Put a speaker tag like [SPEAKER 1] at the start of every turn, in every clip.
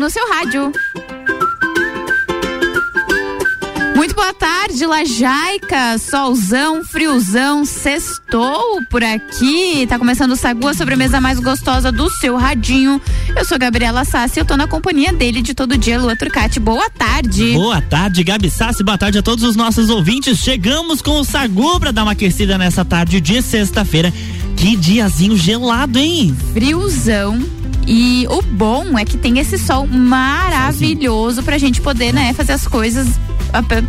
[SPEAKER 1] no seu rádio. Muito boa tarde, Lajaica. Solzão, friozão, sextou por aqui. Tá começando o Sagu, a sobremesa mais gostosa do seu radinho. Eu sou Gabriela Sassi e eu tô na companhia dele de todo dia, Lua Turcati. Boa tarde.
[SPEAKER 2] Boa tarde, Gabi Sassi. Boa tarde a todos os nossos ouvintes. Chegamos com o Sagu pra dar uma aquecida nessa tarde de sexta-feira. Que diazinho gelado, hein?
[SPEAKER 1] Friozão. E o bom é que tem esse sol maravilhoso pra gente poder, né, fazer as coisas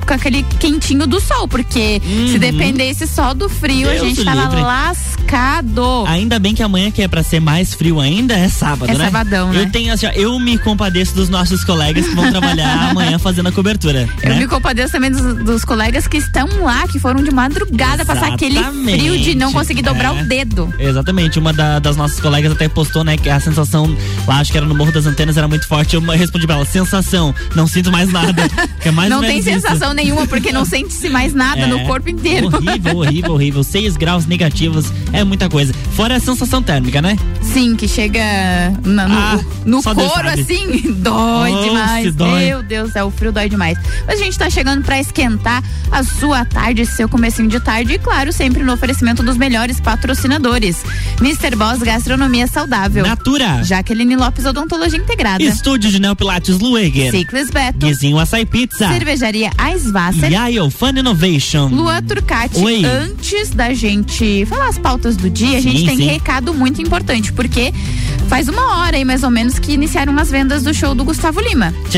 [SPEAKER 1] com aquele quentinho do sol, porque uhum. se dependesse só do frio, Deus a gente tava livre. lascado.
[SPEAKER 2] Ainda bem que amanhã, que é pra ser mais frio ainda, é sábado,
[SPEAKER 1] é
[SPEAKER 2] né?
[SPEAKER 1] sabadão,
[SPEAKER 2] né? Eu tenho assim, ó, eu me compadeço dos nossos colegas que vão trabalhar amanhã fazendo a cobertura.
[SPEAKER 1] Eu né? me compadeço também dos, dos, colegas que estão lá, que foram de madrugada Exatamente. passar aquele frio de não conseguir dobrar é. o dedo.
[SPEAKER 2] Exatamente, uma da, das nossas colegas até postou, né, que a sensação lá, acho que era no Morro das Antenas, era muito forte. Eu respondi pra ela, sensação, não sinto mais nada. Que é mais
[SPEAKER 1] não tem sensação nenhuma, porque não sente-se mais nada é, no corpo inteiro.
[SPEAKER 2] Horrível, horrível, horrível. 6 graus negativos é muita coisa. Fora a sensação térmica, né?
[SPEAKER 1] Sim, que chega na, no, ah, no couro assim, dói oh, demais. Dói. Meu Deus, é o frio dói demais. Mas a gente tá chegando para esquentar a sua tarde, seu comecinho de tarde e claro, sempre no oferecimento dos melhores patrocinadores. Mr. Boss Gastronomia Saudável.
[SPEAKER 2] Natura.
[SPEAKER 1] Jaqueline Lopes Odontologia Integrada.
[SPEAKER 2] Estúdio de Neopilates Lueger.
[SPEAKER 1] Ciclis Beto.
[SPEAKER 2] Guizinho Açaí Pizza.
[SPEAKER 1] Cervejaria Eisvasser.
[SPEAKER 2] Yayo Fun Innovation.
[SPEAKER 1] Lua Turcati.
[SPEAKER 2] Oi.
[SPEAKER 1] Antes da gente falar as pautas do dia, a gente
[SPEAKER 2] sim,
[SPEAKER 1] tem
[SPEAKER 2] sim.
[SPEAKER 1] recado muito importante, porque faz uma hora aí mais ou menos que iniciaram as vendas do show do Gustavo Lima. Do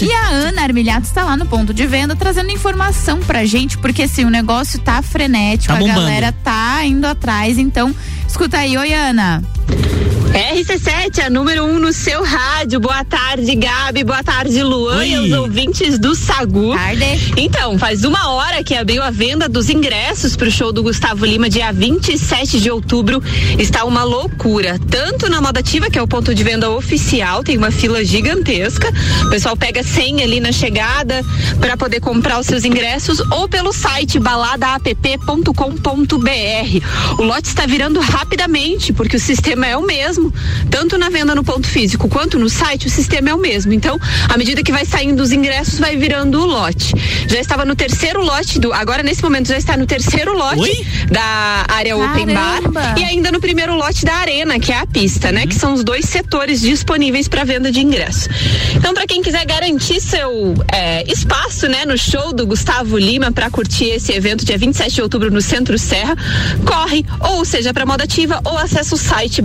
[SPEAKER 1] E a Ana Armilhato está lá no ponto de venda trazendo informação pra gente, porque assim, o negócio tá frenético,
[SPEAKER 2] tá
[SPEAKER 1] a galera tá indo atrás, então escuta aí, oi Ana.
[SPEAKER 3] RC7, a número 1 um no seu rádio. Boa tarde, Gabi. Boa tarde, Luan
[SPEAKER 2] Oi.
[SPEAKER 3] e os ouvintes do Sagu.
[SPEAKER 1] Tarde.
[SPEAKER 3] Então, faz uma hora que abriu a venda dos ingressos para o show do Gustavo Lima, dia 27 de outubro. Está uma loucura. Tanto na Moda Ativa, que é o ponto de venda oficial, tem uma fila gigantesca. O pessoal pega 100 ali na chegada para poder comprar os seus ingressos ou pelo site baladaapp.com.br. O lote está virando rapidamente, porque o sistema é o mesmo, tanto na venda no ponto físico quanto no site, o sistema é o mesmo. Então, à medida que vai saindo os ingressos, vai virando o lote. Já estava no terceiro lote do, agora nesse momento já está no terceiro lote
[SPEAKER 2] Oi?
[SPEAKER 3] da área
[SPEAKER 1] Caramba.
[SPEAKER 3] open bar e ainda no primeiro lote da arena, que é a pista, né, que são os dois setores disponíveis para venda de ingresso. Então, para quem quiser garantir seu é, espaço, né, no show do Gustavo Lima para curtir esse evento dia 27 de outubro no Centro Serra, corre ou seja para moda ativa ou acessa o site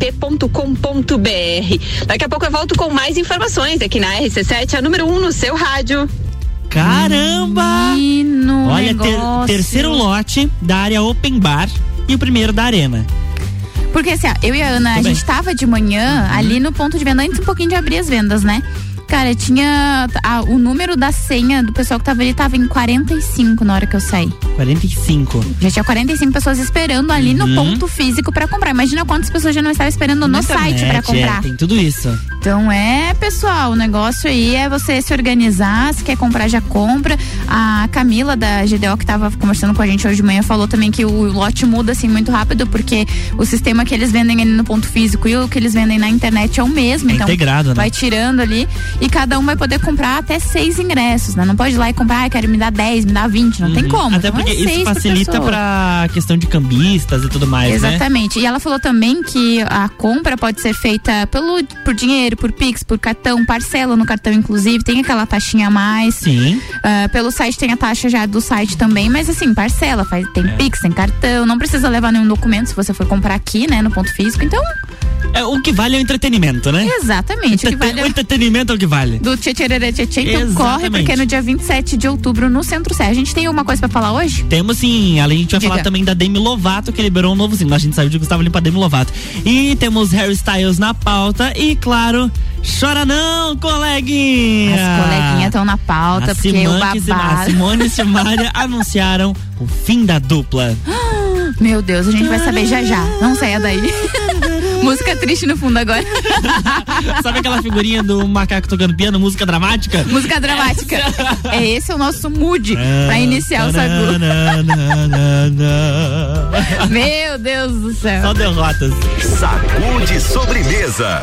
[SPEAKER 3] baladaapp.com.br. Daqui a pouco eu volto com mais informações aqui na RC7, a número 1 um no seu rádio.
[SPEAKER 2] Caramba!
[SPEAKER 1] Menino,
[SPEAKER 2] Olha, ter- terceiro lote da área Open Bar e o primeiro da Arena.
[SPEAKER 1] Porque assim, ó, eu e a Ana, a
[SPEAKER 2] bem.
[SPEAKER 1] gente tava de manhã ali no ponto de venda, antes um pouquinho de abrir as vendas, né? Cara, tinha. a- o número da senha do pessoal que tava ali tava em 45 na hora que eu saí.
[SPEAKER 2] 45.
[SPEAKER 1] Já tinha 45 pessoas esperando ali no
[SPEAKER 2] Uhum.
[SPEAKER 1] ponto físico pra comprar. Imagina quantas pessoas já não estavam esperando no
[SPEAKER 2] Na
[SPEAKER 1] site pra
[SPEAKER 2] internet,
[SPEAKER 1] comprar.
[SPEAKER 2] É, tem tudo isso.
[SPEAKER 1] Então é, pessoal, o negócio aí é você se organizar, se quer comprar, já compra. A Camila da GDO que tava conversando com a gente hoje de manhã falou também que o lote muda assim muito rápido, porque o sistema que eles vendem ali no ponto físico e o que eles vendem na internet é o mesmo.
[SPEAKER 2] É
[SPEAKER 1] então
[SPEAKER 2] integrado, né?
[SPEAKER 1] vai tirando ali e cada um vai poder comprar até seis ingressos, né? Não pode ir lá e comprar, ah, quero me dar 10, me dar 20, não tem
[SPEAKER 2] Uhum.
[SPEAKER 1] como.
[SPEAKER 2] Até
[SPEAKER 1] Então é
[SPEAKER 2] porque
[SPEAKER 1] seis
[SPEAKER 2] isso facilita pra questão de cambistas e tudo mais, né?
[SPEAKER 1] Exatamente. E ela falou também que a compra pode ser feita pelo, por dinheiro, por Pix, por cartão, parcela no cartão, inclusive, tem aquela taxinha a mais.
[SPEAKER 2] Sim.
[SPEAKER 1] Ah, pelo site tem a taxa já do site também, mas assim, parcela, faz, tem
[SPEAKER 2] É.
[SPEAKER 1] Pix, tem cartão, não precisa levar nenhum documento se você for comprar aqui, né, no ponto físico. Então,
[SPEAKER 2] É, o que vale é o entretenimento, né?
[SPEAKER 1] exatamente. O
[SPEAKER 2] Entreten-
[SPEAKER 1] vale
[SPEAKER 2] O entretenimento é o que vale.
[SPEAKER 1] do tchê-tchê-rê, tchê-tchê. Então corre,
[SPEAKER 2] Exatamente.
[SPEAKER 1] porque é no dia 27 de outubro no Centro Sé. A gente tem alguma coisa pra falar hoje?
[SPEAKER 2] Temos sim, além a gente vai
[SPEAKER 1] Diga.
[SPEAKER 2] falar também da Demi Lovato, que liberou um novo single. A gente saiu de Gustavo Limpa Demi Lovato. E temos Harry Styles na pauta e, claro, chora não, coleguinha!
[SPEAKER 1] As coleguinhas estão na pauta,
[SPEAKER 2] A
[SPEAKER 1] porque o
[SPEAKER 2] Simone, e Sim- a
[SPEAKER 1] babado.
[SPEAKER 2] Simone e Simária anunciaram o fim da dupla.
[SPEAKER 1] Meu Deus, a gente vai saber já já. Não saia daí. Música triste no fundo agora.
[SPEAKER 2] Sabe aquela figurinha do macaco tocando piano, música dramática?
[SPEAKER 1] Música dramática. É esse o nosso mood pra iniciar o Sagu.
[SPEAKER 2] Sagu.
[SPEAKER 1] Meu Deus do céu.
[SPEAKER 2] Só derrotas.
[SPEAKER 4] Sacude sobremesa.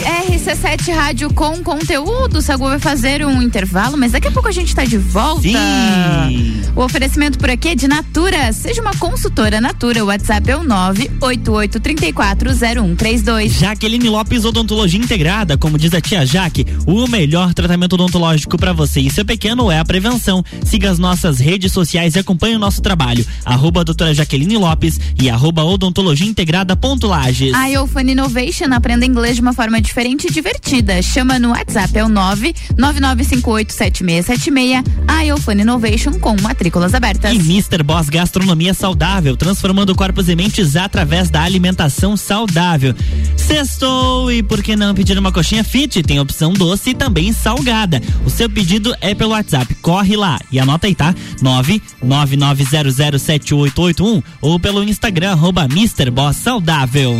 [SPEAKER 1] Rádio com conteúdo. O Sagu vai fazer um intervalo, mas daqui a pouco a gente tá de volta.
[SPEAKER 2] Sim.
[SPEAKER 1] O oferecimento por aqui é de Natura. Seja uma consultora Natura. O WhatsApp é o 988340132.
[SPEAKER 2] Jaqueline Lopes Odontologia Integrada, como diz a tia Jaque, o melhor tratamento odontológico para você e seu pequeno é a prevenção. Siga as nossas redes sociais e acompanhe o nosso trabalho. Arroba doutora Jaqueline Lopes e arroba odontologia integrada ponto Lages.
[SPEAKER 1] A Iofan Innovation aprenda inglês de uma forma diferente divertida. Chama no WhatsApp, é o 999587676. A Iofan Innovation com matrículas abertas.
[SPEAKER 2] E Mr. Boss Gastronomia Saudável, transformando corpos e mentes através da alimentação saudável. Sextou e por que não pedir uma coxinha fit? Tem opção doce e também salgada. O seu pedido é pelo WhatsApp. Corre lá e anota aí, tá? 999007881 ou pelo Instagram arroba Mr. Boss Saudável.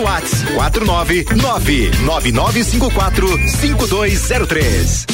[SPEAKER 5] WhatsApp 49999545203.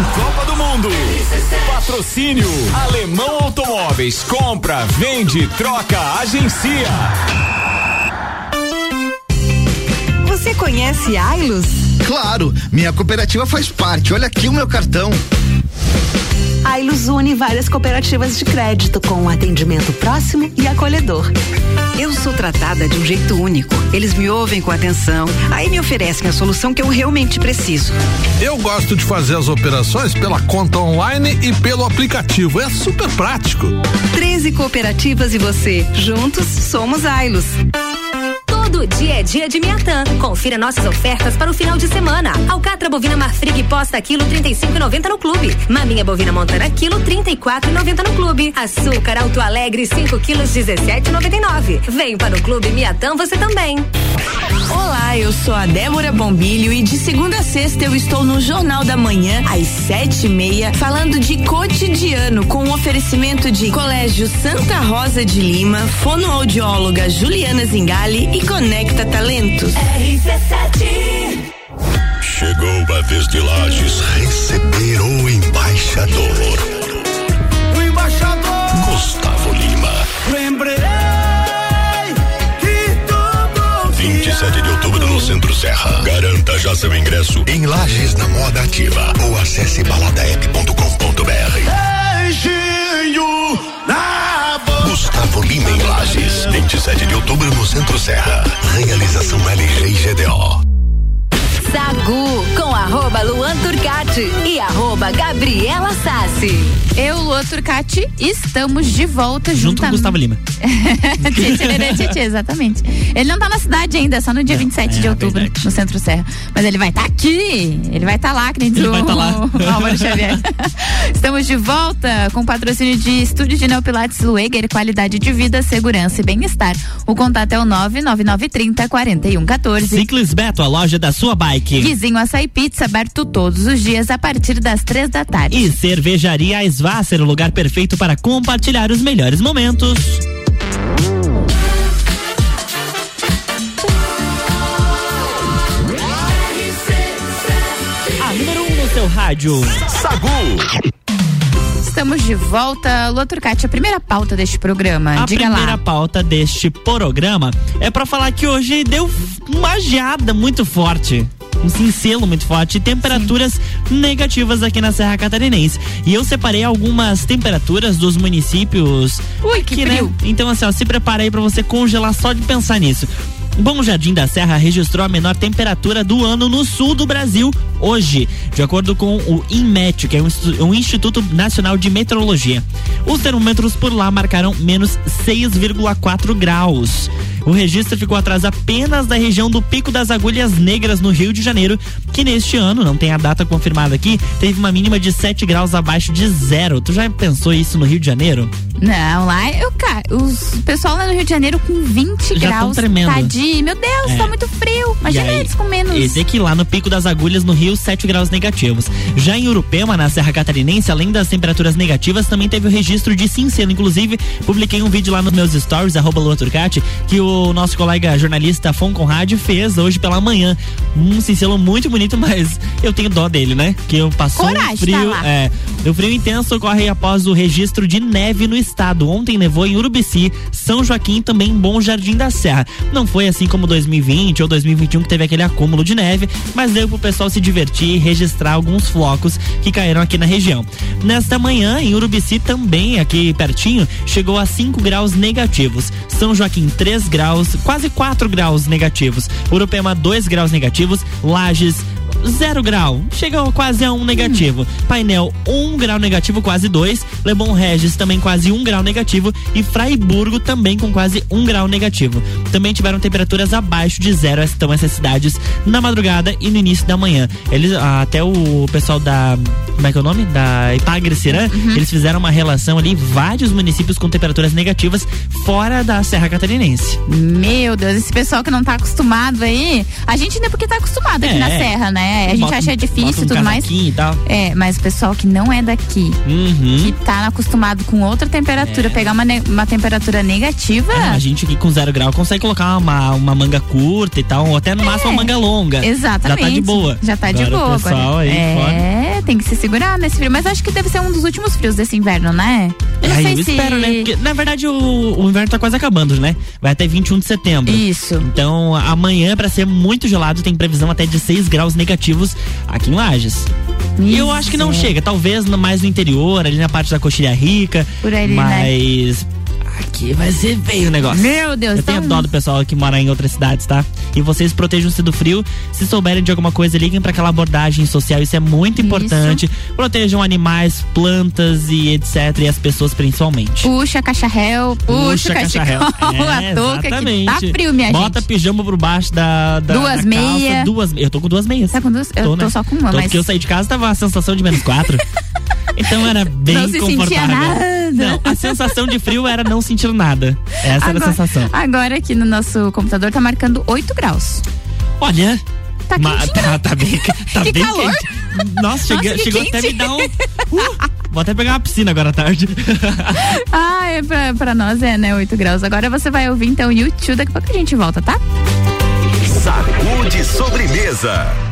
[SPEAKER 6] Tem Copa do Mundo. Patrocínio Alemão Automóveis. Compra, vende, troca, agencia.
[SPEAKER 7] Você conhece Ailos?
[SPEAKER 8] Claro, minha cooperativa faz parte. Olha aqui o meu cartão.
[SPEAKER 7] A Ilus une várias cooperativas de crédito com um atendimento próximo e acolhedor. Eu sou tratada de um jeito único. Eles me ouvem com atenção, aí me oferecem a solução que eu realmente preciso.
[SPEAKER 9] Eu gosto de fazer as operações pela conta online e pelo aplicativo. É super prático.
[SPEAKER 7] 13 cooperativas e você. Juntos somos Ailos.
[SPEAKER 10] Todo dia é dia de Miatã. Confira nossas ofertas para o final de semana. Alcatra bovina Marfrig posta quilo 35,90 no clube. Maminha bovina montana quilo 34,90 no clube. Açúcar Alto Alegre 5 quilos 17,99. Vem para o clube Miatã você também.
[SPEAKER 11] Olá, eu sou a Débora Bombilho e de segunda a sexta eu estou no Jornal da Manhã às sete e meia falando de cotidiano com um oferecimento de Colégio Santa Rosa de Lima, fonoaudióloga Juliana Zingali e Conecta Talentos.
[SPEAKER 5] RC7 Chegou a vez de Lages receber o embaixador.
[SPEAKER 12] O embaixador
[SPEAKER 5] Gustavo Lima.
[SPEAKER 12] Lembrei
[SPEAKER 5] 27 de outubro no Centro Serra. Garanta já seu ingresso em Lages na Moda Ativa ou acesse baladaep.com.br. Lima em Lages, 27 de outubro no Centro Serra. Realização LG GDO.
[SPEAKER 10] Sagu com arroba Luan Turcati e arroba Gabriela Sassi.
[SPEAKER 1] Eu, Luan Turcati, estamos de volta
[SPEAKER 2] Junto
[SPEAKER 1] junto
[SPEAKER 2] com Gustavo Lima.
[SPEAKER 1] exatamente. Ele não tá na cidade ainda, só no dia 27 de
[SPEAKER 2] é
[SPEAKER 1] outubro,
[SPEAKER 2] verdade.
[SPEAKER 1] no Centro Serra. Mas ele vai estar aqui. Ele vai estar lá, que nem diz
[SPEAKER 2] Ele
[SPEAKER 1] o
[SPEAKER 2] vai tá lá.
[SPEAKER 1] Álvaro Xavier. Estamos de volta com patrocínio de Estúdio de Neopilates Lueger, qualidade de vida, segurança e bem-estar. O contato é o 99930 4114.
[SPEAKER 2] Ciclis Beto, a loja da sua bike.
[SPEAKER 1] Guizinho Açaí Pizza, aberto todos os dias a partir das três da tarde.
[SPEAKER 2] E Cervejaria Svasser, o lugar perfeito para compartilhar os melhores momentos. A número 1 um no seu rádio.
[SPEAKER 5] Sagu.
[SPEAKER 1] Estamos de volta. Lua Turcati, a primeira pauta deste programa.
[SPEAKER 2] A
[SPEAKER 1] Diga
[SPEAKER 2] primeira
[SPEAKER 1] lá.
[SPEAKER 2] pauta deste programa é pra falar que hoje deu uma geada muito forte. Um cincelo muito forte e temperaturas negativas aqui na Serra Catarinense. E eu separei algumas temperaturas dos municípios.
[SPEAKER 1] Ui, que
[SPEAKER 2] aqui, né?
[SPEAKER 1] frio.
[SPEAKER 2] Então, assim, ó, se prepara aí pra você congelar só de pensar nisso. Bom Jardim da Serra registrou a menor temperatura do ano no sul do Brasil hoje, de acordo com o INMET, que é um Instituto Nacional de Meteorologia. Os termômetros por lá marcaram menos 6,4 graus. O registro ficou atrás apenas da região do Pico das Agulhas Negras, no Rio de Janeiro, que neste ano, não tem a data confirmada aqui, teve uma mínima de 7 graus abaixo de zero. Tu já pensou isso no Rio de Janeiro?
[SPEAKER 1] Não, lá eu, cara, os pessoal lá no Rio de Janeiro com 20 já graus.
[SPEAKER 2] Tremendo.
[SPEAKER 1] Tadinho, meu Deus, é. tá muito frio. Imagina aí, eles com menos.
[SPEAKER 2] Esse aqui lá no Pico das Agulhas, no Rio, 7 graus negativos. Já em Urupema, na Serra Catarinense, além das temperaturas negativas, também teve o registro de cincelo. Inclusive, publiquei um vídeo lá nos meus stories, arroba Lua Turcati, que o nosso colega jornalista Fon Conrad fez hoje pela manhã. Um cincelo muito bonito, mas eu tenho dó dele, né? Que eu passou Coragem, um frio. Tá é, o frio intenso ocorre após o registro de neve no estado. Ontem nevou em Urubici, São Joaquim e também Bom Jardim da Serra. Não foi assim como 2020 ou 2021 que teve aquele acúmulo de neve, mas deu pro pessoal se divertir e registrar alguns flocos que caíram aqui na região. Nesta manhã, em Urubici também, aqui pertinho, chegou a 5 graus negativos. São Joaquim 3 graus, quase 4 graus negativos. Urupema 2 graus negativos, Lages zero grau, chega quase a um negativo. Hum. Painel, um grau negativo, quase dois. Lebon Regis também quase um grau negativo. E Fraiburgo também com quase um grau negativo. Também tiveram temperaturas abaixo de zero, estão essas cidades na madrugada e no início da manhã. Eles, até o pessoal da. Como é que é o nome? Da Ipagre uhum. eles fizeram uma relação ali, vários municípios com temperaturas negativas fora da Serra Catarinense.
[SPEAKER 1] Meu Deus, esse pessoal que não tá acostumado aí. A gente ainda porque tá acostumado aqui é. na Serra, né? É, a gente bota, acha difícil e tudo mais.
[SPEAKER 2] E tal.
[SPEAKER 1] É, mas o pessoal que não é daqui,
[SPEAKER 2] uhum.
[SPEAKER 1] que tá acostumado com outra temperatura, é. pegar uma, uma temperatura negativa. É,
[SPEAKER 2] a gente aqui com zero grau consegue colocar uma, uma manga curta e tal, ou até no máximo uma é, manga longa.
[SPEAKER 1] Exatamente.
[SPEAKER 2] Já tá de boa.
[SPEAKER 1] Já tá Agora de boa.
[SPEAKER 2] O pessoal aí,
[SPEAKER 1] é, fora. tem que se segurar nesse frio. Mas acho que deve ser um dos últimos frios desse inverno, né?
[SPEAKER 2] Eu não sei eu se... espero, né? Porque, na verdade, o, o inverno tá quase acabando, né? Vai até 21 de setembro.
[SPEAKER 1] Isso.
[SPEAKER 2] Então, amanhã, para ser muito gelado, tem previsão até de 6 graus negativos aqui em Lages. E eu acho que não chega, talvez mais no interior, ali na parte da Coxilha Rica.
[SPEAKER 1] Por ali,
[SPEAKER 2] né? mas né? Aqui vai ser feio o negócio.
[SPEAKER 1] Meu Deus,
[SPEAKER 2] Eu tenho dó do pessoal que mora em outras cidades, tá? E vocês protejam-se do frio. Se souberem de alguma coisa, liguem para aquela abordagem social. Isso é muito importante. Isso. Protejam animais, plantas e etc. E as pessoas principalmente.
[SPEAKER 1] Puxa cacharel, puxa, puxa cacharel. É, a touca exatamente. tá frio, minha
[SPEAKER 2] Bota
[SPEAKER 1] gente.
[SPEAKER 2] pijama por baixo da, da
[SPEAKER 1] duas meias.
[SPEAKER 2] Duas Eu tô com duas meias.
[SPEAKER 1] Tá com duas? Eu tô, tô né? só com uma,
[SPEAKER 2] tô,
[SPEAKER 1] mas...
[SPEAKER 2] Porque eu saí de casa tava a sensação de menos quatro. Então era bem não se confortável. Sentia nada. Não, a sensação de frio era não sentir nada. Essa agora, era a sensação.
[SPEAKER 1] Agora aqui no nosso computador tá marcando 8 graus.
[SPEAKER 2] Olha.
[SPEAKER 1] Tá
[SPEAKER 2] ma, tá, tá, bem, tá
[SPEAKER 1] que
[SPEAKER 2] bem
[SPEAKER 1] calor.
[SPEAKER 2] quente. Nossa, chega, Nossa, chegou quente. até me dar um. Uh, vou até pegar uma piscina agora à tarde.
[SPEAKER 1] ah, é pra, pra nós é, né? 8 graus. Agora você vai ouvir então o YouTube, daqui a pouco a gente volta, tá?
[SPEAKER 13] Saúde sobremesa. sobremesa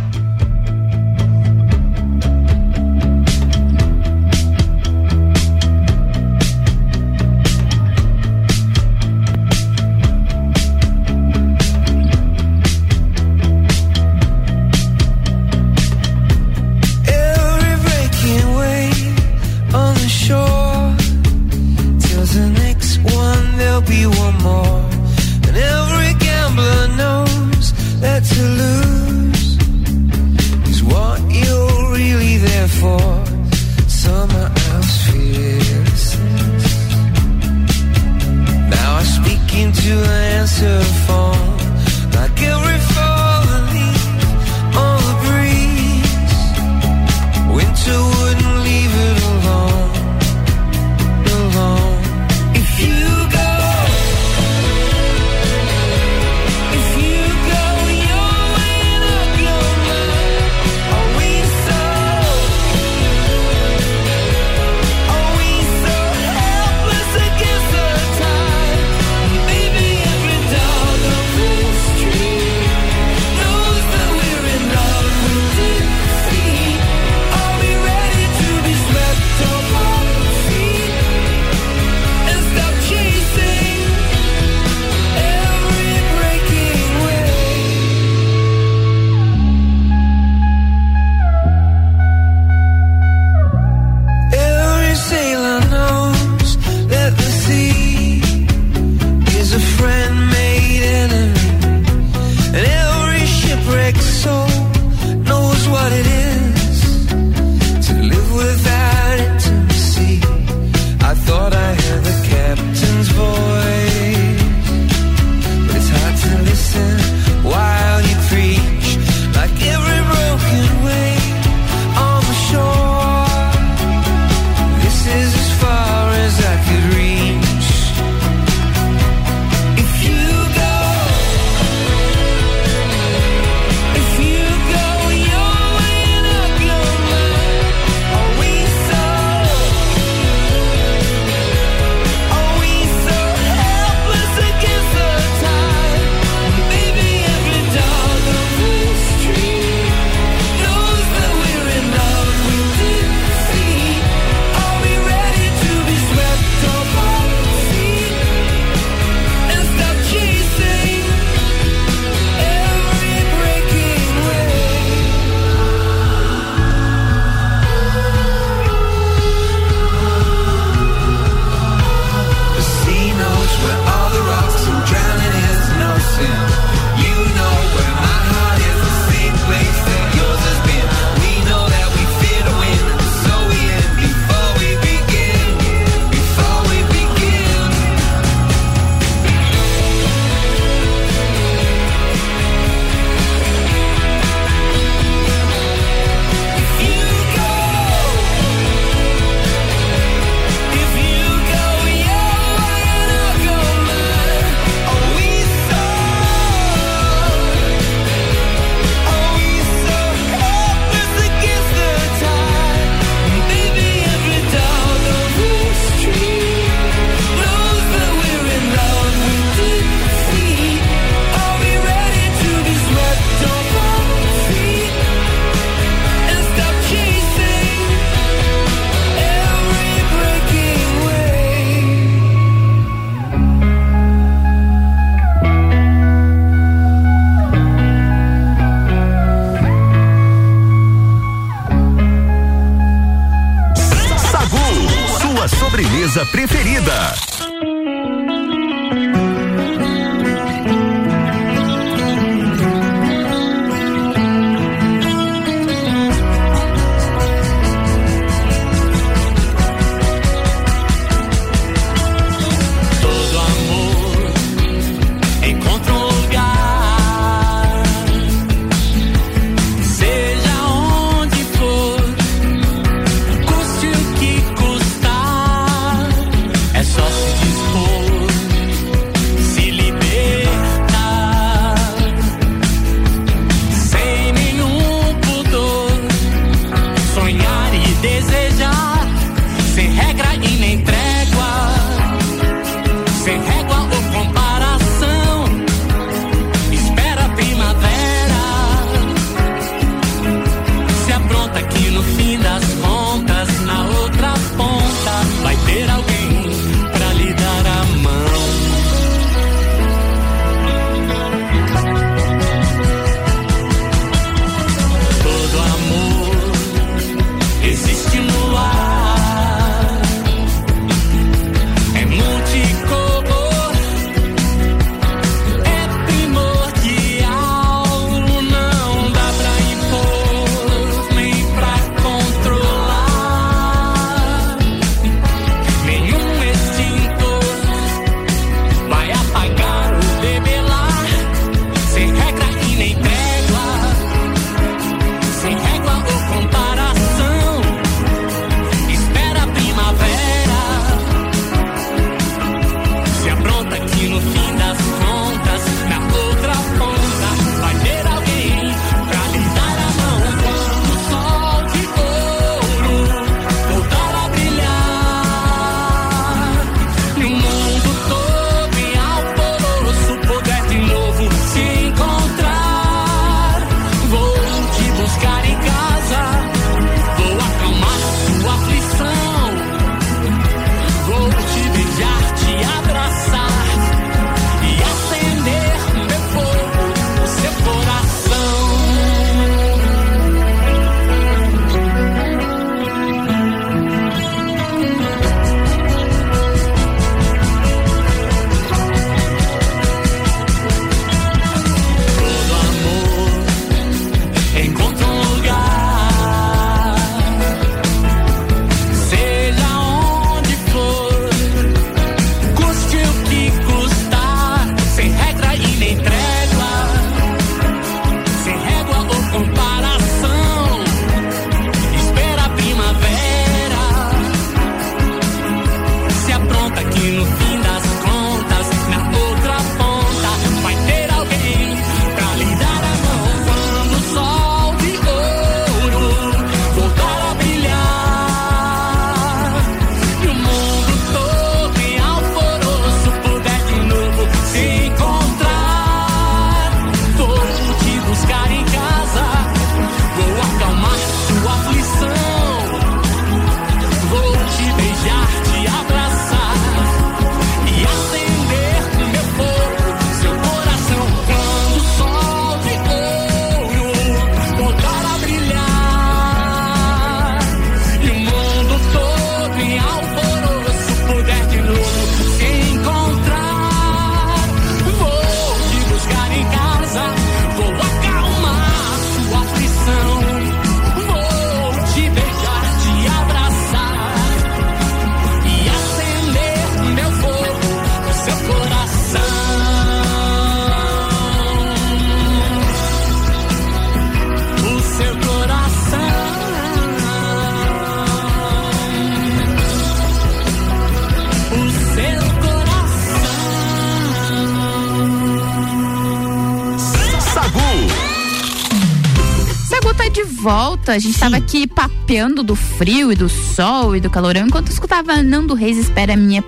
[SPEAKER 1] volta, a gente Sim. tava aqui papeando do frio e do sol e do calorão, enquanto eu escutava Nando Reis espera minha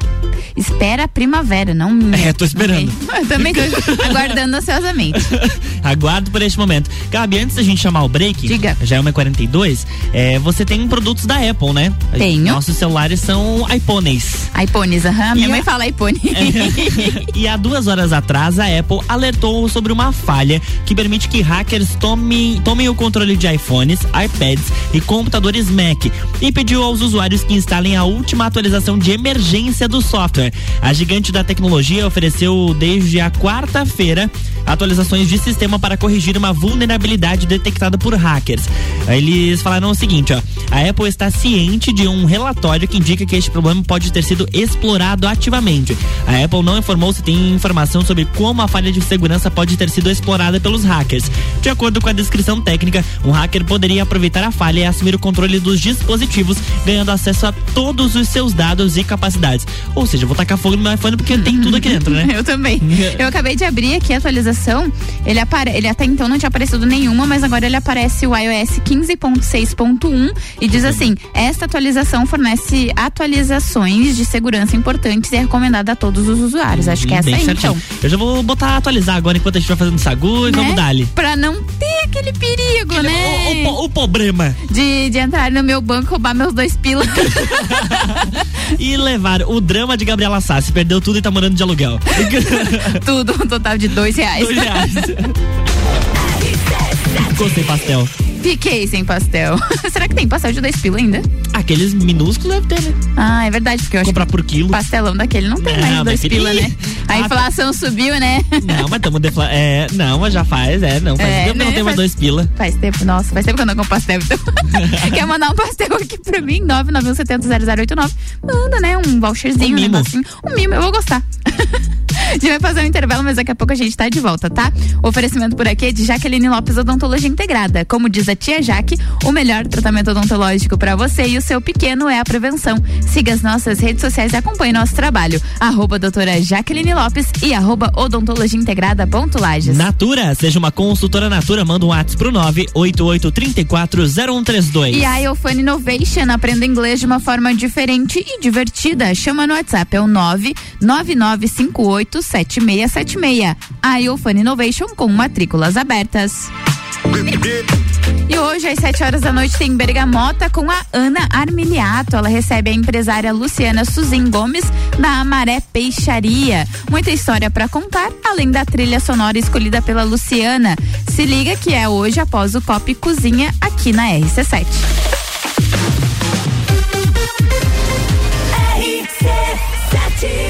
[SPEAKER 1] espera a primavera, não minha.
[SPEAKER 2] É, tô esperando.
[SPEAKER 1] Eu também tô aguardando ansiosamente.
[SPEAKER 2] Aguardo por este momento. Gabi, antes da gente chamar o break,
[SPEAKER 1] Diga.
[SPEAKER 2] já é 1h42, é, você tem produtos da Apple, né?
[SPEAKER 1] Tenho.
[SPEAKER 2] Nossos celulares são iPhones.
[SPEAKER 1] iPhones, aham. Minha e mãe a... fala iPhone.
[SPEAKER 2] É. e há duas horas atrás, a Apple alertou sobre uma falha que permite que hackers tomem, tomem o controle de iPhones, iPads e computadores Mac e pediu aos usuários que instalem a última atualização de emergência do software. A gigante da tecnologia ofereceu desde a quarta-feira atualizações de sistema para corrigir uma vulnerabilidade detectada por hackers. Eles falaram o seguinte, ó, a Apple está ciente de um relatório que indica que este problema pode ter sido explorado ativamente. A Apple não informou se tem informação sobre como a falha de segurança pode ter sido explorada pelos hackers. De acordo com a descrição técnica, um hacker poderia aproveitar a falha e assumir o controle dos dispositivos, ganhando acesso a todos os seus dados e capacidades. Ou seja, vou tacar fogo no meu iPhone porque tem tudo aqui dentro, né?
[SPEAKER 1] Eu também. Eu acabei de abrir aqui a atualização. Ele, apare... ele até então não tinha aparecido nenhuma, mas agora ele aparece o iOS 15.6.1 e diz assim: esta atualização fornece atualizações de segurança importantes e é recomendada a todos os usuários. Acho que é essa aí, então.
[SPEAKER 2] Eu já vou botar atualizar agora enquanto a gente vai fazendo sagu e
[SPEAKER 1] Né?
[SPEAKER 2] vamos dar-lhe.
[SPEAKER 1] Pra não ter aquele perigo,
[SPEAKER 2] Aquele-
[SPEAKER 1] né?
[SPEAKER 2] o, o- o problema.
[SPEAKER 1] De, de entrar no meu banco e roubar meus dois pilas.
[SPEAKER 2] E levar o drama de Gabriela Sassi. Perdeu tudo e tá morando de aluguel.
[SPEAKER 1] Tudo, um total de dois reais.
[SPEAKER 2] Dois reais. Sem pastel.
[SPEAKER 1] Fiquei sem pastel. Será que tem pastel de dois pila ainda?
[SPEAKER 2] Aqueles minúsculos deve ter, né?
[SPEAKER 1] Ah, é verdade, porque eu acho
[SPEAKER 2] Comprar por quilo.
[SPEAKER 1] que pastelão daquele não tem
[SPEAKER 2] Não,
[SPEAKER 1] mais
[SPEAKER 2] vai
[SPEAKER 1] dois
[SPEAKER 2] querer.
[SPEAKER 1] pila, né? A
[SPEAKER 2] Ah,
[SPEAKER 1] inflação subiu, né?
[SPEAKER 2] Não, mas estamos defla... É, não, mas já faz, é, não. Faz
[SPEAKER 1] É,
[SPEAKER 2] tempo que não
[SPEAKER 1] né?
[SPEAKER 2] tem mais dois pila.
[SPEAKER 1] Faz tempo, nossa, faz tempo que eu não como pastel. Então. Quer mandar um pastel aqui pra mim? 991700089. Manda, né? Um voucherzinho,
[SPEAKER 2] Um
[SPEAKER 1] um
[SPEAKER 2] mimo.
[SPEAKER 1] negocinho. Um mimo, eu vou gostar. A gente vai fazer um intervalo, mas daqui a pouco a gente tá de volta, tá? O oferecimento por aqui é de Jaqueline Lopes Odontologia Integrada. Como diz tia Jaque, o melhor tratamento odontológico para você e o seu pequeno é a prevenção. Siga as nossas redes sociais e acompanhe nosso trabalho. Arroba doutora Jaqueline Lopes e arroba odontologia integrada ponto Lages.
[SPEAKER 2] Natura, seja uma consultora Natura, manda um WhatsApp pro 988340132.
[SPEAKER 1] E a Iofone Innovation aprenda inglês de uma forma diferente e divertida. Chama no WhatsApp, é o 999587676. A Iofone Innovation com matrículas abertas. E hoje, às 7 horas da noite, tem Bergamota com a Ana Armiliato. Ela recebe a empresária Luciana Suzin Gomes, da Amaré Peixaria. Muita história para contar, além da trilha sonora escolhida pela Luciana. Se liga que é hoje após o e Cozinha aqui na RC7.
[SPEAKER 4] De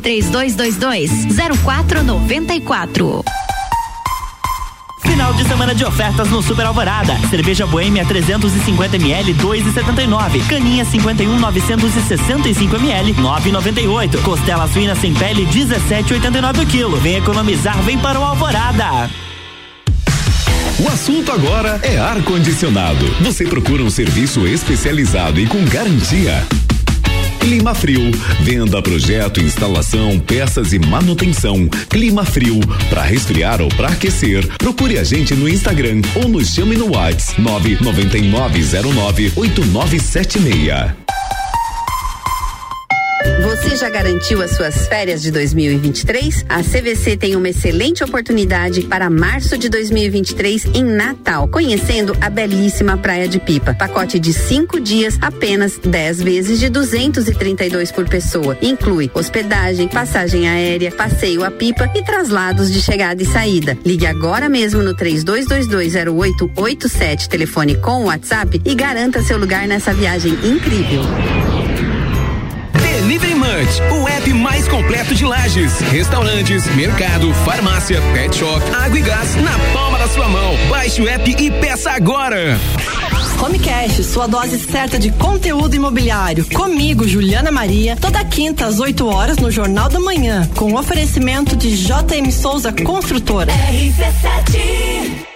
[SPEAKER 14] 3222 0494.
[SPEAKER 2] Final de semana de ofertas no Super Alvorada. Cerveja Boêmia 350 ml 2,79. Caninha 51 965 ml 9,98. Costela suína sem pele 17,89 o quilo. Vem economizar, vem para o Alvorada.
[SPEAKER 6] O assunto agora é ar condicionado. Você procura um serviço especializado e com garantia? Clima Frio. Venda, projeto, instalação, peças e manutenção. Clima Frio. Para resfriar ou para aquecer, procure a gente no Instagram ou nos chame no WhatsApp 999098976.
[SPEAKER 15] Você já garantiu as suas férias de 2023? A CVC tem uma excelente oportunidade para março de 2023 em Natal, conhecendo a belíssima Praia de Pipa. Pacote de cinco dias, apenas 10 vezes de 232 por pessoa. Inclui hospedagem, passagem aérea, passeio a pipa e traslados de chegada e saída. Ligue agora mesmo no 32220887, telefone com WhatsApp e garanta seu lugar nessa viagem incrível.
[SPEAKER 16] Delivery Munch, o app mais completo de lajes, restaurantes, mercado, farmácia, pet shop, água e gás na palma da sua mão. Baixe o app e peça agora.
[SPEAKER 17] Home Cash, sua dose certa de conteúdo imobiliário. Comigo, Juliana Maria, toda quinta às 8 horas no Jornal da Manhã, com oferecimento de JM Souza Construtora.
[SPEAKER 10] RC7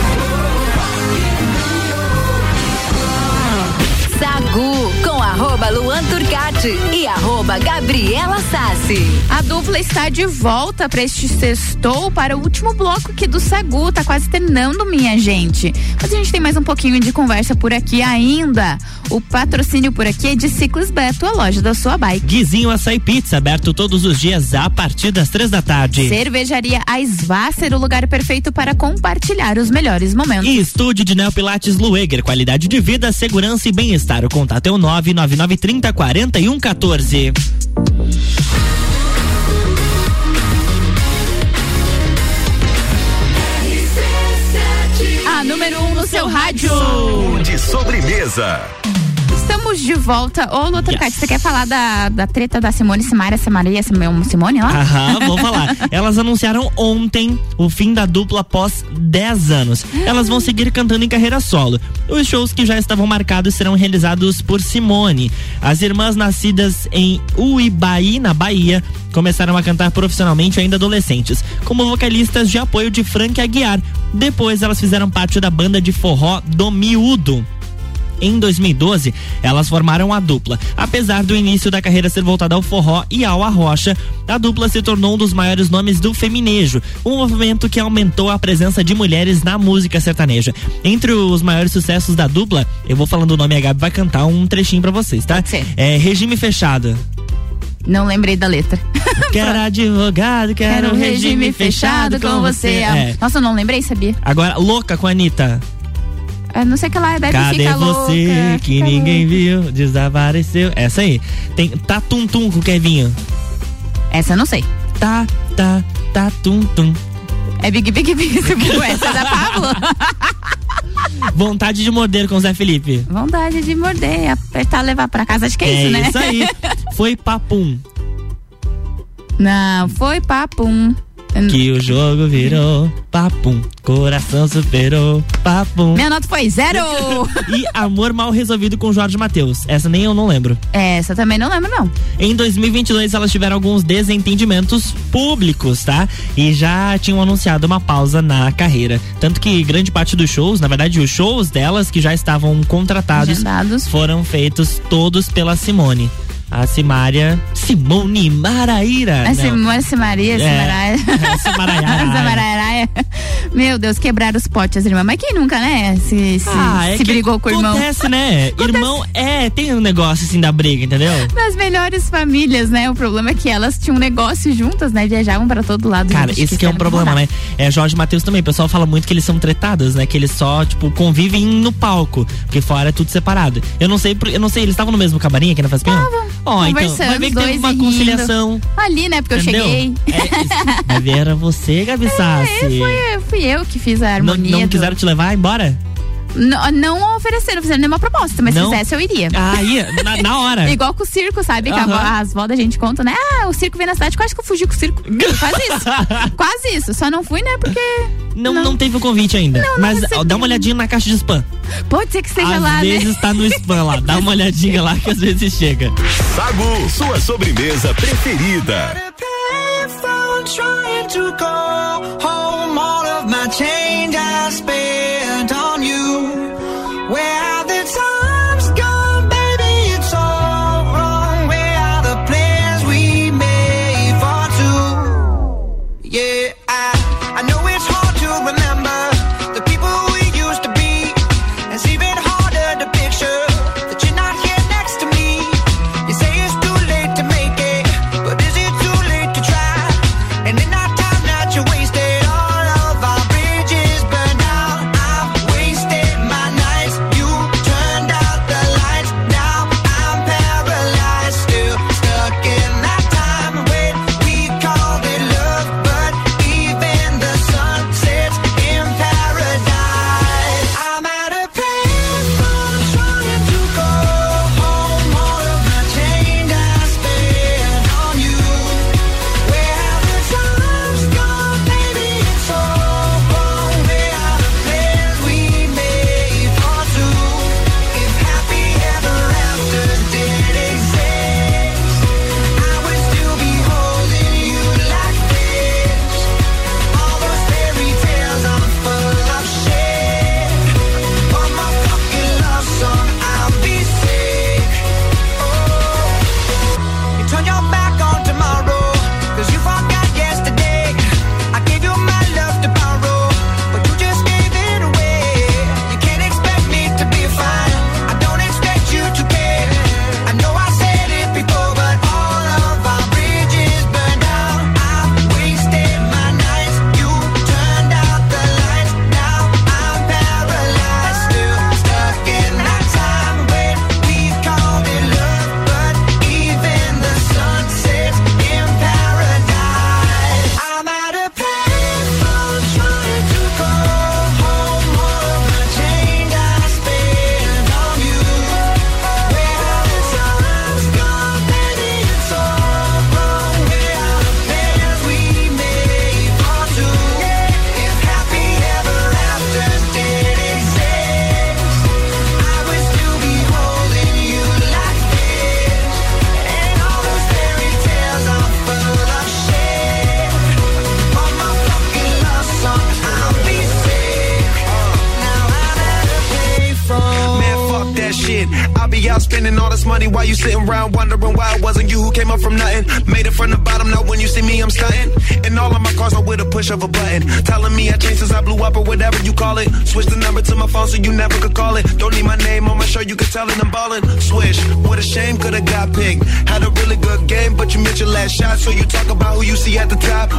[SPEAKER 14] Arroba Luan Turcati e arroba Gabriela Sassi.
[SPEAKER 1] A dupla está de volta para este sextou para o último bloco aqui do Sagu. Tá quase terminando, minha gente. Mas a gente tem mais um pouquinho de conversa por aqui ainda. O patrocínio por aqui é de Ciclis Beto, a loja da sua bike.
[SPEAKER 2] Guizinho Açaí Pizza, aberto todos os dias a partir das três da tarde.
[SPEAKER 1] Cervejaria Aisvasser, o lugar perfeito para compartilhar os melhores momentos.
[SPEAKER 2] E estúdio de Neopilates Lueger, qualidade de vida, segurança e bem-estar. O contato é o 99930 4114.
[SPEAKER 1] A número 1 um no seu rádio.
[SPEAKER 13] De sobremesa.
[SPEAKER 1] Estamos de volta. Ô, Lu Turcati, você quer falar da, da treta da Simone Simaria, Simaria, Simone lá?
[SPEAKER 2] Aham, vou falar. Elas anunciaram ontem o fim da dupla após 10 anos. Elas vão seguir cantando em carreira solo. Os shows que já estavam marcados serão realizados por Simone. As irmãs nascidas em Uibaí, na Bahia, começaram a cantar profissionalmente ainda adolescentes, como vocalistas de apoio de Frank Aguiar. Depois elas fizeram parte da banda de forró do Miúdo. Em 2012, elas formaram a dupla. Apesar do início da carreira ser voltada ao forró e ao arrocha, a dupla se tornou um dos maiores nomes do feminejo, um movimento que aumentou a presença de mulheres na música sertaneja. Entre os maiores sucessos da dupla, eu vou falando o nome e a Gabi vai cantar um trechinho pra vocês, tá? É Regime Fechado.
[SPEAKER 1] Não lembrei da letra.
[SPEAKER 2] Quero advogado, quero,
[SPEAKER 1] Quero um regime fechado com você.
[SPEAKER 2] É.
[SPEAKER 1] Nossa, eu não lembrei, sabia?
[SPEAKER 2] Agora, louca com a Anitta.
[SPEAKER 1] Eu não sei que lá, bebe
[SPEAKER 2] Cadê
[SPEAKER 1] fica
[SPEAKER 2] você
[SPEAKER 1] louca.
[SPEAKER 2] que
[SPEAKER 1] fica
[SPEAKER 2] ninguém viu? Desapareceu. Essa aí. Tem tá tum tum com o Kevinho.
[SPEAKER 1] Essa eu não sei.
[SPEAKER 2] Tá, tá, tá tum tum.
[SPEAKER 1] É Big Big Big. Essa é da Pablo.
[SPEAKER 2] Vontade de morder com o Zé Felipe.
[SPEAKER 1] Vontade de morder, apertar, levar pra casa. Acho que é, isso, né?
[SPEAKER 2] isso aí. Foi papum.
[SPEAKER 1] Não, foi papum.
[SPEAKER 2] Que o jogo virou papum. Coração superou papum.
[SPEAKER 1] Minha nota foi zero.
[SPEAKER 2] e Amor Mal Resolvido com Jorge Matheus. Essa nem eu não lembro.
[SPEAKER 1] Essa também não lembro, não.
[SPEAKER 2] Em 2022, elas tiveram alguns desentendimentos públicos, tá? E já tinham anunciado uma pausa na carreira. Tanto que grande parte dos shows, na verdade, os shows delas que já estavam contratados,
[SPEAKER 1] Agendados.
[SPEAKER 2] foram feitos todos pela Simone. A Simária. Simone Maraíra.
[SPEAKER 1] A
[SPEAKER 2] Não.
[SPEAKER 1] Simone Simaria,
[SPEAKER 2] É,
[SPEAKER 1] Simaraia.
[SPEAKER 2] Simaraiara.
[SPEAKER 1] Simaraiaraia. Meu Deus, quebraram os potes, as irmãs. Mas quem nunca, né? Se, se,
[SPEAKER 2] Ah, é
[SPEAKER 1] se brigou com o irmão.
[SPEAKER 2] Acontece, né? Irmão, é, tem um negócio assim da briga, entendeu?
[SPEAKER 1] Das melhores famílias, né? O problema é que elas tinham um negócio juntas, né? Viajavam pra todo lado.
[SPEAKER 2] Cara, esse que é um problema,
[SPEAKER 1] rodar.
[SPEAKER 2] né? É Jorge Matheus também. O pessoal fala muito que eles são tretados, né? Que eles só, tipo, convivem no palco. Porque fora é tudo separado. Eu não sei, eu não sei, eles estavam no mesmo camarim aqui na Fazpinha? Ó, então, vai ver que teve uma
[SPEAKER 1] e rindo.
[SPEAKER 2] conciliação.
[SPEAKER 1] Ali, né? Porque
[SPEAKER 2] Entendeu?
[SPEAKER 1] eu cheguei.
[SPEAKER 2] Vai ver, era você, Gabi Sassi.
[SPEAKER 1] É, foi, fui eu que fiz a
[SPEAKER 2] Não,
[SPEAKER 1] harmonia.
[SPEAKER 2] não
[SPEAKER 1] do-
[SPEAKER 2] quiseram te levar embora?
[SPEAKER 1] Não, não ofereceram, não fizeram nenhuma proposta, mas
[SPEAKER 2] Não?
[SPEAKER 1] se fizesse eu iria.
[SPEAKER 2] Ah, ia, na, na hora.
[SPEAKER 1] Igual com o circo, sabe? Que a
[SPEAKER 2] Aham.
[SPEAKER 1] avó- as vó da gente contam, né? Ah, o circo vem na cidade, quase que eu fugi com o circo. Quase isso. Quase isso. Só não fui, né? Porque.
[SPEAKER 2] Não, não, teve o convite ainda.
[SPEAKER 1] Não, não
[SPEAKER 2] mas ó, dá uma olhadinha na caixa de spam.
[SPEAKER 1] Pode ser que esteja
[SPEAKER 2] às
[SPEAKER 1] lá,
[SPEAKER 2] vezes
[SPEAKER 1] né?
[SPEAKER 2] tá no spam lá. Dá uma olhadinha lá que às vezes chega.
[SPEAKER 13] Sagu, sua sobremesa preferida.
[SPEAKER 18] Trying to go home, all of my change I spent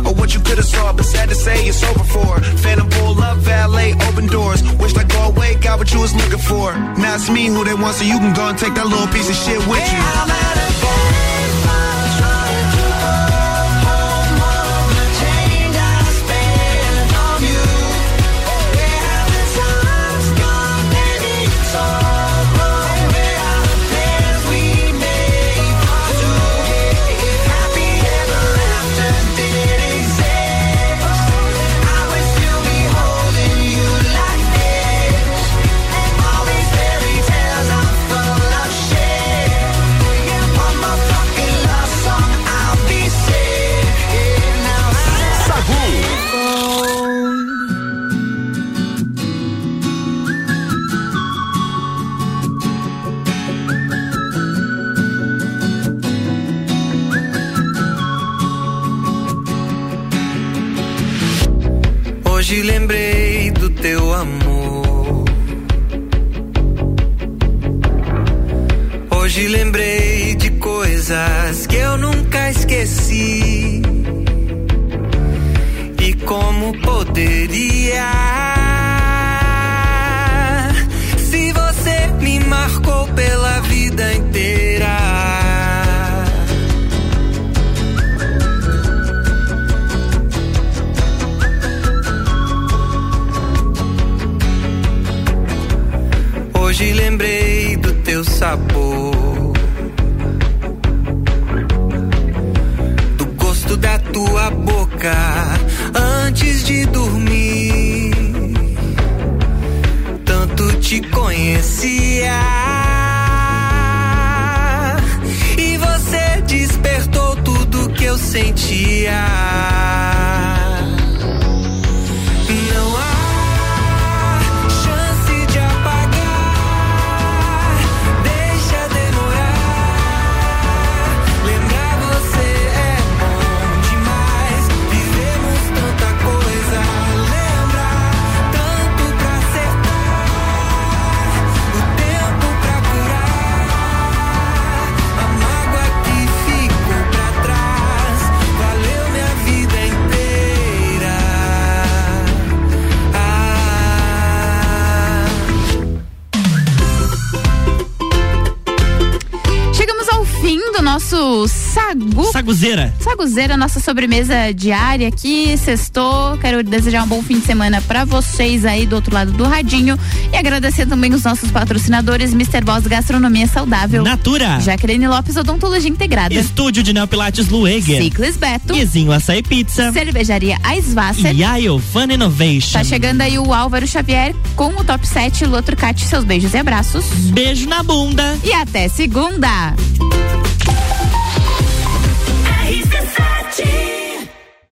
[SPEAKER 18] or what you could've saw. But sad to say, it's over for. Phantom pull up, valet, open doors. Wished I go away, got what you was looking for. Now it's me who they want, so you can go and take that little piece of shit with you.
[SPEAKER 19] Sabor, do gosto da tua boca antes de dormir. Tanto te conhecia e você despertou tudo que eu sentia.
[SPEAKER 1] Nosso sagu.
[SPEAKER 2] Saguzeira.
[SPEAKER 1] Saguzeira, nossa sobremesa diária aqui, sextou. Quero desejar um bom fim de semana pra vocês aí do outro lado do radinho e agradecer também os nossos patrocinadores Mr. Boss Gastronomia Saudável,
[SPEAKER 2] Natura.
[SPEAKER 1] Jaqueline Lopes Odontologia Integrada,
[SPEAKER 2] Estúdio de Neopilates Lueger.
[SPEAKER 1] Ciclis Beto,
[SPEAKER 2] Izinho Açaí Pizza.
[SPEAKER 1] Cervejaria Aisvasser.
[SPEAKER 2] E Fun Innovation.
[SPEAKER 1] Tá chegando aí o Álvaro Xavier com o Top 7 Lotro Cat, seus beijos e abraços.
[SPEAKER 2] Beijo na bunda.
[SPEAKER 1] E até segunda.